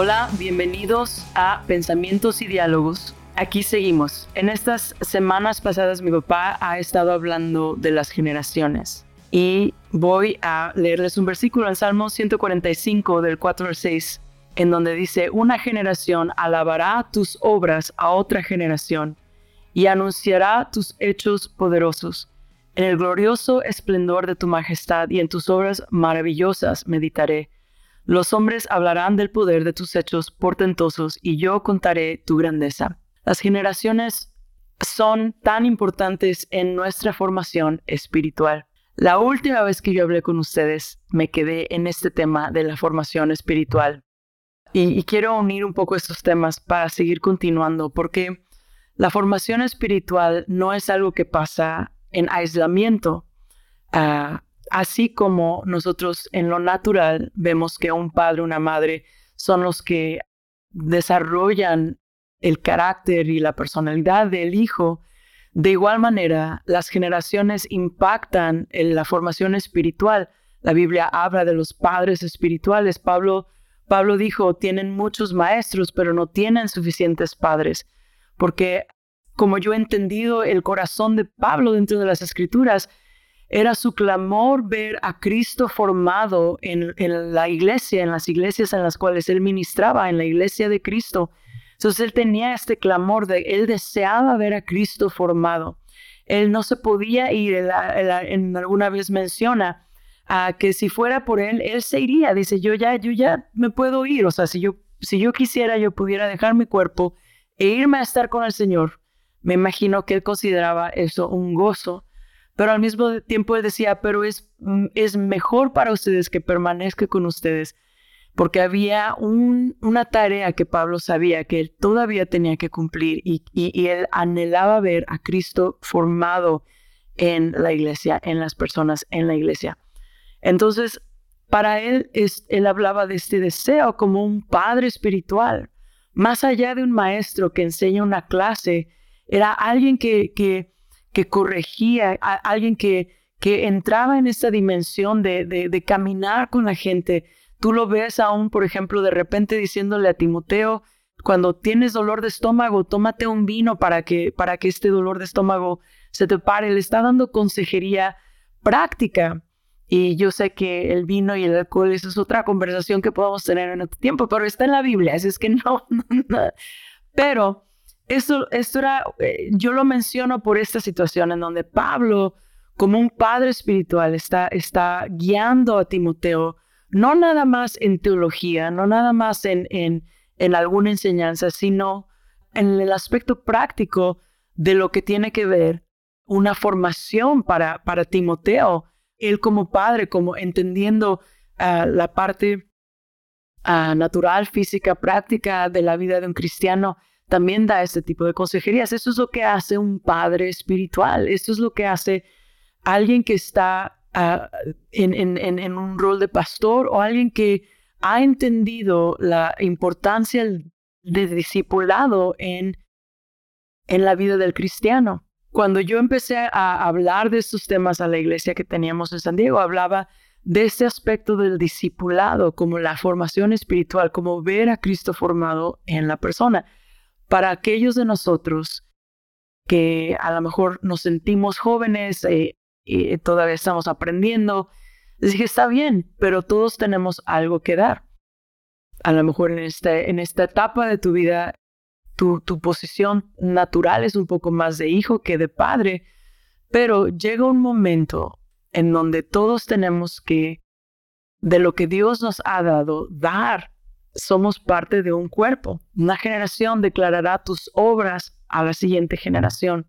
Hola, bienvenidos a Pensamientos y Diálogos. Aquí seguimos. En estas semanas pasadas mi papá ha estado hablando de las generaciones y voy a leerles un versículo en Salmo 145 del 4 al 6 en donde dice, una generación alabará tus obras a otra generación y anunciará tus hechos poderosos. En el glorioso esplendor de tu majestad y en tus obras maravillosas meditaré. Los hombres hablarán del poder de tus hechos portentosos y yo contaré tu grandeza. Las generaciones son tan importantes en nuestra formación espiritual. La última vez que yo hablé con ustedes me quedé en este tema de la formación espiritual. Y, quiero unir un poco estos temas para seguir continuando, porque la formación espiritual no es algo que pasa en aislamiento. Ah, Así como nosotros en lo natural vemos que un padre, una madre son los que desarrollan el carácter y la personalidad del hijo, de igual manera las generaciones impactan en la formación espiritual. La Biblia habla de los padres espirituales. Pablo, Pablo dijo, tienen muchos maestros, pero no tienen suficientes padres, porque como yo he entendido el corazón de Pablo dentro de las escrituras, era su clamor ver a Cristo formado en, la iglesia, en las iglesias en las cuales él ministraba, en la iglesia de Cristo. Entonces él tenía este clamor de, él deseaba ver a Cristo formado. Él no se podía ir, en alguna vez menciona a que si fuera por él, él se iría. Dice, yo ya, yo ya me puedo ir. O sea, si yo, si yo quisiera, yo pudiera dejar mi cuerpo e irme a estar con el Señor. Me imagino que él consideraba eso un gozo pero al mismo tiempo él decía, pero es, mm, es mejor para ustedes que permanezca con ustedes, porque había una tarea que Pablo sabía que él todavía tenía que cumplir y, él anhelaba ver a Cristo formado en la iglesia, en las personas en la iglesia. Entonces, para él, es, él hablaba de este deseo como un padre espiritual, más allá de un maestro que enseña una clase, era alguien que que corregía, a alguien que, que entraba en esta dimensión de, de, caminar con la gente. Tú lo ves aún, por ejemplo, de repente diciéndole a Timoteo, cuando tienes dolor de estómago, tómate un vino para que, para que este dolor de estómago se te pare. Le está dando consejería práctica. Y yo sé que el vino y el alcohol, esa es otra conversación que podemos tener en otro tiempo, pero está en la Biblia, así es que no. no. Pero esto, esto era, eh, yo lo menciono por esta situación en donde Pablo, como un padre espiritual, está, está guiando a Timoteo, no nada más en teología, no nada más en, en, en alguna enseñanza, sino en el aspecto práctico de lo que tiene que ver una formación para, para Timoteo. Él como padre, como entendiendo ah, la parte ah, natural, física, práctica de la vida de un cristiano, también da este tipo de consejerías. Eso es lo que hace un padre espiritual. Esto es lo que hace alguien que está ah, en, un rol de pastor o alguien que ha entendido la importancia de discipulado en, en la vida del cristiano. Cuando yo empecé a hablar de estos temas a la iglesia que teníamos en San Diego, hablaba de este aspecto del discipulado como la formación espiritual, como ver a Cristo formado en la persona para aquellos de nosotros que a lo mejor nos sentimos jóvenes eh, y todavía estamos aprendiendo, les dije, está bien, pero todos tenemos algo que dar. A lo mejor en, este, en esta etapa de tu vida, tu, tu posición natural es un poco más de hijo que de padre, pero llega un momento en donde todos tenemos que, de lo que Dios nos ha dado, dar somos parte de un cuerpo. Una generación declarará tus obras a la siguiente generación.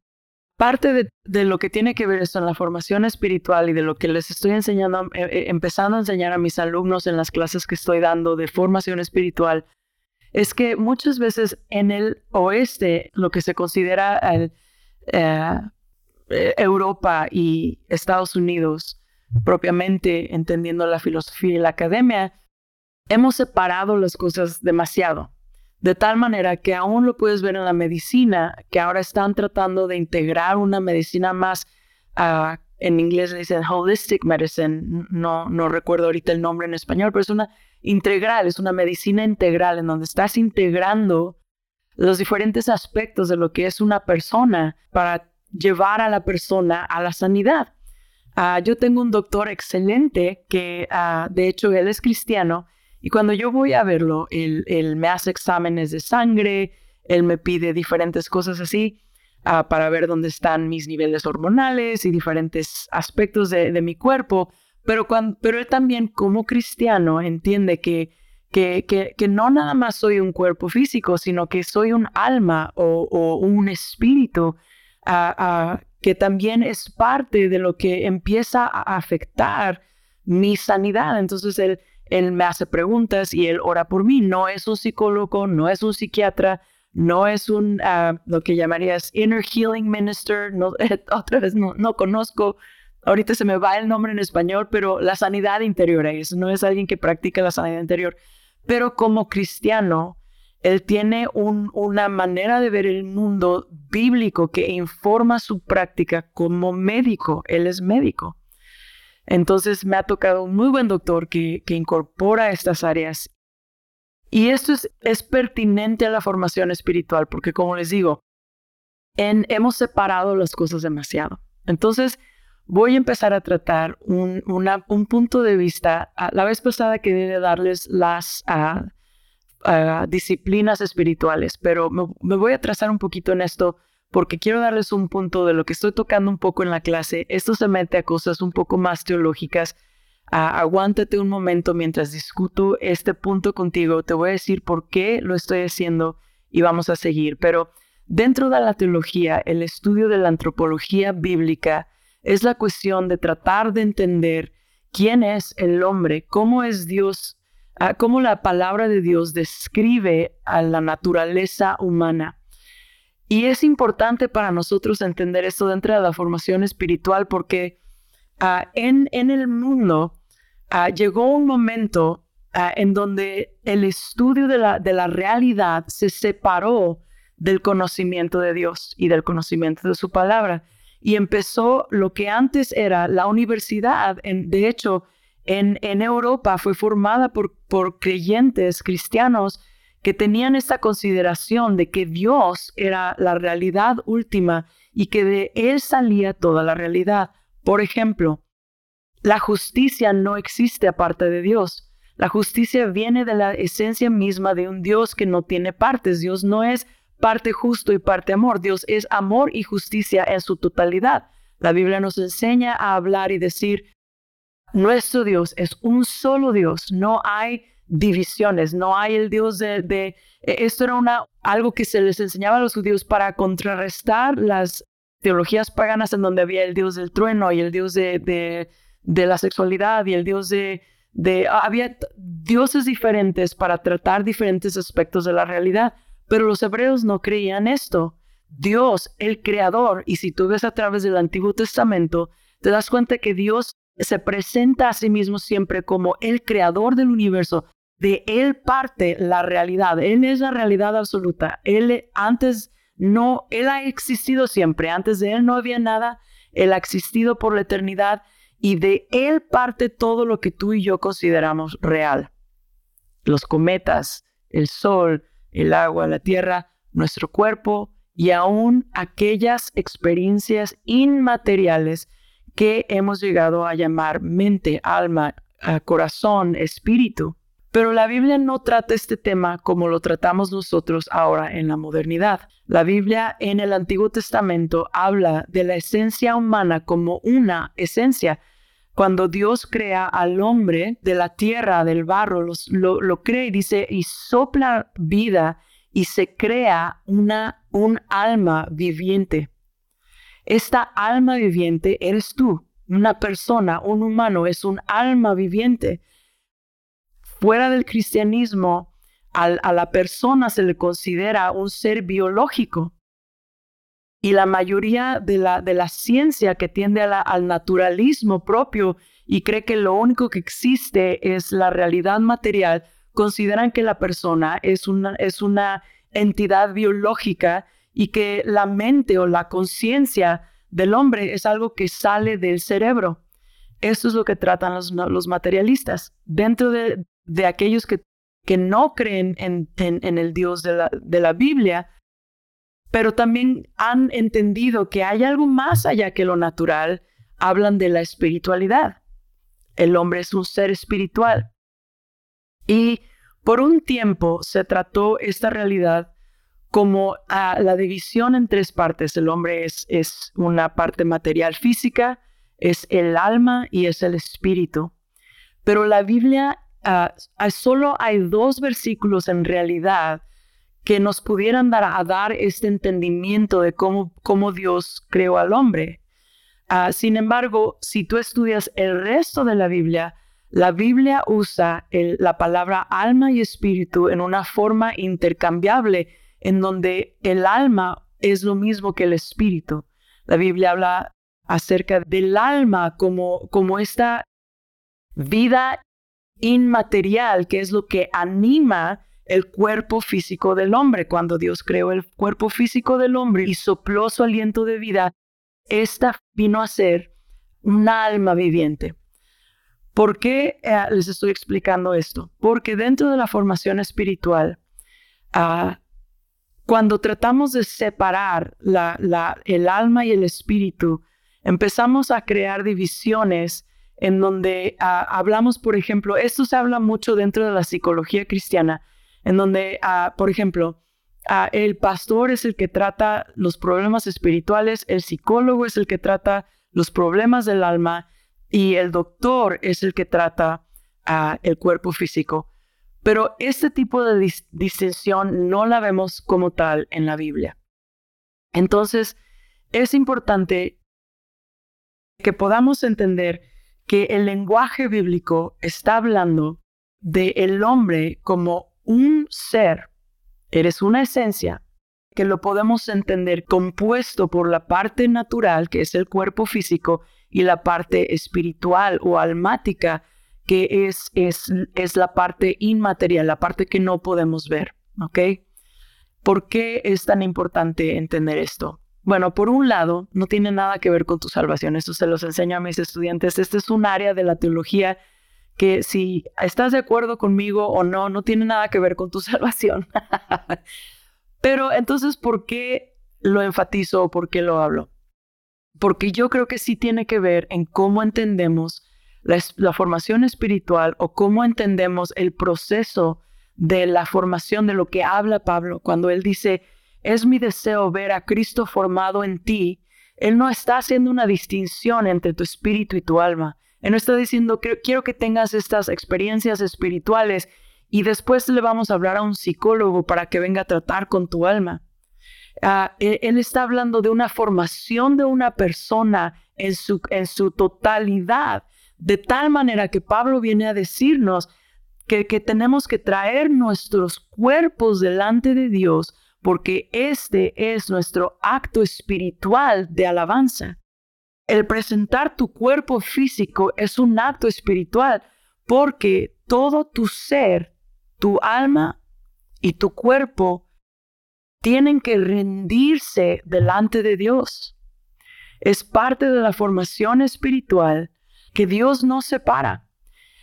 Parte de, lo que tiene que ver esto en la formación espiritual y de lo que les estoy enseñando, eh, eh, empezando a enseñar a mis alumnos en las clases que estoy dando de formación espiritual, es que muchas veces en el oeste, lo que se considera eh, Europa y Estados Unidos, propiamente entendiendo la filosofía y la academia, hemos separado las cosas demasiado, de tal manera que aún lo puedes ver en la medicina, que ahora están tratando de integrar una medicina más, uh, en inglés le dicen holistic medicine, no, no recuerdo ahorita el nombre en español, pero es una integral, es una medicina integral en donde estás integrando los diferentes aspectos de lo que es una persona para llevar a la persona a la sanidad. Ah, yo tengo un doctor excelente que, ah, de hecho, él es cristiano y cuando yo voy a verlo, él, me hace exámenes de sangre, él me pide diferentes cosas así ah, para ver dónde están mis niveles hormonales y diferentes aspectos de, mi cuerpo. Pero, pero él también como cristiano entiende que, que, que, no nada más soy un cuerpo físico, sino que soy un alma o, un espíritu que también es parte de lo que empieza a afectar mi sanidad. Entonces él, él me hace preguntas y él ora por mí. No es un psicólogo, no es un psiquiatra, no es un, ah, lo que llamarías inner healing minister. No, otra vez no, no conozco, ahorita se me va el nombre en español, pero la sanidad interior es, no es alguien que practica la sanidad interior. Pero como cristiano, él tiene una manera de ver el mundo bíblico que informa su práctica como médico. Él es médico. Entonces me ha tocado un muy buen doctor que, incorpora estas áreas. Y esto es, pertinente a la formación espiritual, porque como les digo, hemos separado las cosas demasiado. Entonces, voy a empezar a tratar un, punto de vista. La vez pasada quería darles las ah, disciplinas espirituales, pero me, voy a trazar un poquito en esto porque quiero darles un punto de lo que estoy tocando un poco en la clase. Esto se mete a cosas un poco más teológicas. aguántate un momento mientras discuto este punto contigo. Te voy a decir por qué lo estoy haciendo y vamos a seguir. Pero dentro de la teología, el estudio de la antropología bíblica es la cuestión de tratar de entender quién es el hombre, cómo es Dios cómo la palabra de Dios describe a la naturaleza humana. Y es importante para nosotros entender esto dentro de la formación espiritual porque ah, en, el mundo ah, llegó un momento ah, en donde el estudio de la, realidad se separó del conocimiento de Dios y del conocimiento de su palabra. Y empezó lo que antes era la universidad, de hecho, en, Europa fue formada por, por creyentes cristianos que tenían esta consideración de que Dios era la realidad última y que de Él salía toda la realidad. Por ejemplo, la justicia no existe aparte de Dios. La justicia viene de la esencia misma de un Dios que no tiene partes. Dios no es parte justo y parte amor. Dios es amor y justicia en su totalidad. La Biblia nos enseña a hablar y decir, nuestro Dios es un solo Dios, no hay divisiones, no hay el Dios de, e, esto era una, algo que se les enseñaba a los judíos para contrarrestar las teologías paganas en donde había el Dios del trueno y el Dios de, de, la sexualidad y el Dios de, de, había dioses diferentes para tratar diferentes aspectos de la realidad, pero los hebreos no creían esto. Dios, el creador, y si tú ves a través del Antiguo Testamento, te das cuenta que Dios se presenta a sí mismo siempre como el creador del universo. De él parte la realidad. Él es la realidad absoluta. Él antes no, él ha existido siempre. Antes de él no había nada. Él ha existido por la eternidad y de él parte todo lo que tú y yo consideramos real. Los cometas, el sol, el agua, la tierra, nuestro cuerpo y aún aquellas experiencias inmateriales que hemos llegado a llamar mente, alma, corazón, espíritu. Pero la Biblia no trata este tema como lo tratamos nosotros ahora en la modernidad. La Biblia en el Antiguo Testamento habla de la esencia humana como una esencia. Cuando Dios crea al hombre de la tierra, del barro, lo, lo crea y dice, y sopla vida y se crea una, un alma viviente. Esta alma viviente eres tú. Una persona, un humano, es un alma viviente. Fuera del cristianismo, a la persona se le considera un ser biológico. Y la mayoría de la, de la ciencia que tiende al naturalismo propio y cree que lo único que existe es la realidad material, consideran que la persona es una, es una entidad biológica y que la mente o la conciencia del hombre es algo que sale del cerebro. esto es lo que tratan los, materialistas. Dentro de, aquellos que, que, no creen en, en, el Dios de la, de la Biblia, pero también han entendido que hay algo más allá que lo natural, hablan de la espiritualidad. El hombre es un ser espiritual. Y por un tiempo se trató esta realidad como a la división en tres partes. El hombre es, es una parte material física, es el alma y es el espíritu. Pero la Biblia, uh, solo hay dos versículos en realidad que nos pudieran dar a dar este entendimiento de cómo, cómo Dios creó al hombre. Ah, sin embargo, si tú estudias el resto de la Biblia, la Biblia usa la palabra alma y espíritu en una forma intercambiable, en donde el alma es lo mismo que el espíritu. La Biblia habla acerca del alma como, como esta vida inmaterial, que es lo que anima el cuerpo físico del hombre. Cuando Dios creó el cuerpo físico del hombre y sopló su aliento de vida, esta vino a ser un alma viviente. ¿Por qué eh, les estoy explicando esto? Porque dentro de la formación espiritual, ah, cuando tratamos de separar el alma y el espíritu, empezamos a crear divisiones en donde ah, hablamos, por ejemplo, esto se habla mucho dentro de la psicología cristiana, en donde, ah, por ejemplo, ah, el pastor es el que trata los problemas espirituales, el psicólogo es el que trata los problemas del alma y el doctor es el que trata el cuerpo físico. Pero este tipo de distinción no la vemos como tal en la Biblia. Entonces, es importante que podamos entender que el lenguaje bíblico está hablando de el hombre como un ser, eres una esencia que lo podemos entender compuesto por la parte natural, que es el cuerpo físico, y la parte espiritual o almática, que es, es, es la parte inmaterial, la parte que no podemos ver. ¿Ok? ¿Por qué es tan importante entender esto? Bueno, por un lado, no tiene nada que ver con tu salvación. Esto se los enseño a mis estudiantes. Este es un área de la teología que si estás de acuerdo conmigo o no, no tiene nada que ver con tu salvación. Pero entonces, ¿por qué lo enfatizo o por qué lo hablo? Porque yo creo que sí tiene que ver en cómo entendemos la, formación espiritual o cómo entendemos el proceso de la formación de lo que habla Pablo cuando él dice, es mi deseo ver a Cristo formado en ti. Él no está haciendo una distinción entre tu espíritu y tu alma. Él no está diciendo, quiero que tengas estas experiencias espirituales y después le vamos a hablar a un psicólogo para que venga a tratar con tu alma. Ah, él, está hablando de una formación de una persona en su, en su totalidad, de tal manera que Pablo viene a decirnos que, que tenemos que traer nuestros cuerpos delante de Dios porque este es nuestro acto espiritual de alabanza el presentar tu cuerpo físico es un acto espiritual porque todo tu ser, tu alma y tu cuerpo tienen que rendirse delante de Dios. Es parte de la formación espiritual que Dios no separa.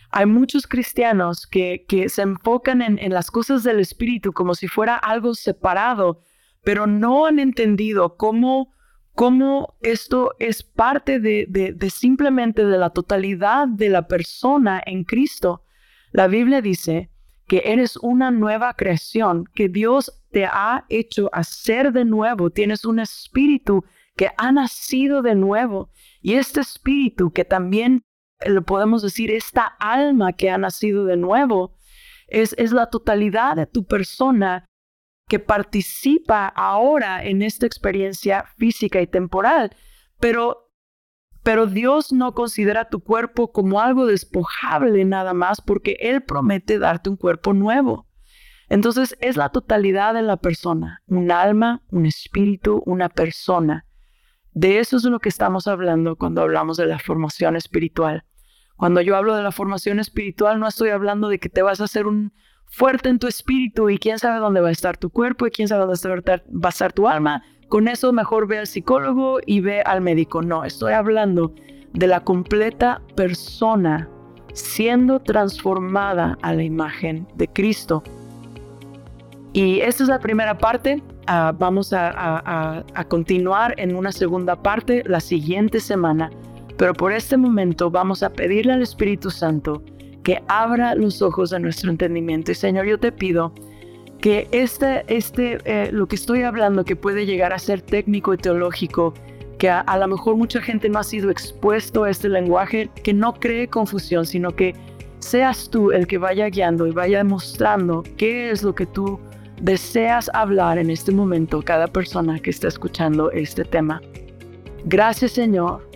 Hay muchos cristianos que, se enfocan en, en las cosas del espíritu como si fuera algo separado, pero no han entendido cómo cómo esto es parte de, simplemente de la totalidad de la persona en Cristo. La Biblia dice que eres una nueva creación, que Dios te ha hecho hacer de nuevo, tienes un espíritu que ha nacido de nuevo y este espíritu que también lo podemos decir, esta alma que ha nacido de nuevo, es, es la totalidad de tu persona que participa ahora en esta experiencia física y temporal, pero, pero Dios no considera tu cuerpo como algo despojable nada más porque Él promete darte un cuerpo nuevo. Entonces es la totalidad de la persona, un alma, un espíritu, una persona. De eso es lo que estamos hablando cuando hablamos de la formación espiritual. Cuando yo hablo de la formación espiritual, no estoy hablando de que te vas a hacer un, fuerte en tu espíritu y quién sabe dónde va a estar tu cuerpo y quién sabe dónde va a estar tu alma. Con eso mejor ve al psicólogo y ve al médico. No, estoy hablando de la completa persona siendo transformada a la imagen de Cristo. Y esta es la primera parte. Ah, vamos a, continuar en una segunda parte la siguiente semana. Pero por este momento vamos a pedirle al Espíritu Santo que abra los ojos de nuestro entendimiento. Y Señor, yo te pido que este, este, eh, lo que estoy hablando, que puede llegar a ser técnico y teológico, que a, a, lo mejor mucha gente no ha sido expuesto a este lenguaje, que no cree confusión, sino que seas tú el que vaya guiando y vaya mostrando qué es lo que tú deseas hablar en este momento cada persona que está escuchando este tema. Gracias Señor,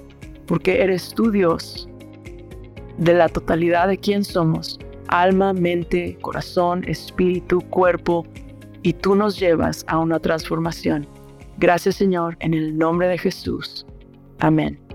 porque eres tú Dios de la totalidad de quién somos, alma, mente, corazón, espíritu, cuerpo, y tú nos llevas a una transformación. Gracias Señor, en el nombre de Jesús. Amén.